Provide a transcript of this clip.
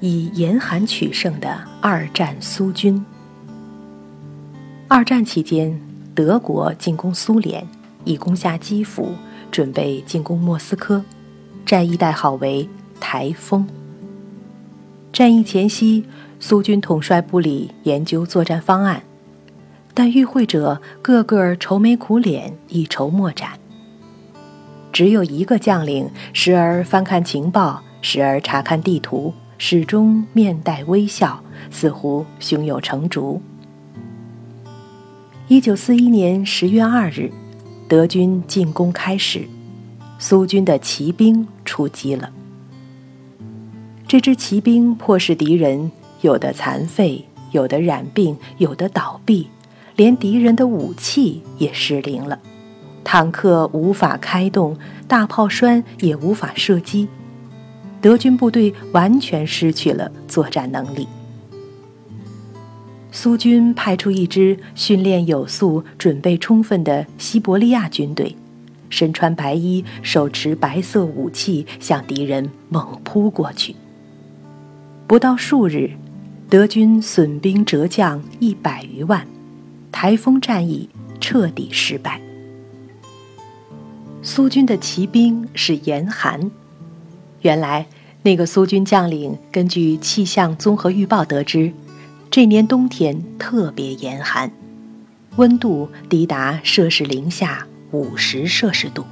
以严寒取胜的二战苏军。二战期间，德国进攻苏联，已攻下基辅，准备进攻莫斯科，战役代号为“台风”。战役前夕，苏军统帅部里研究作战方案，但与会者个个愁眉苦脸，一筹莫展。只有一个将领，时而翻看情报，时而查看地图，始终面带微笑，似乎胸有成竹。一九四一年十月二日，德军进攻开始，苏军的骑兵出击了。这支骑兵迫使敌人有的残废，有的染病，有的倒闭，连敌人的武器也失灵了。坦克无法开动，大炮栓也无法射击，德军部队完全失去了作战能力。苏军派出一支训练有素、准备充分的西伯利亚军队，身穿白衣，手持白色武器，向敌人猛扑过去。不到数日，德军损兵折将一百余万，台风战役彻底失败。苏军的骑兵是严寒。原来，那个苏军将领根据气象综合预报得知，这年冬天特别严寒，温度低达摄氏零下五十摄氏度。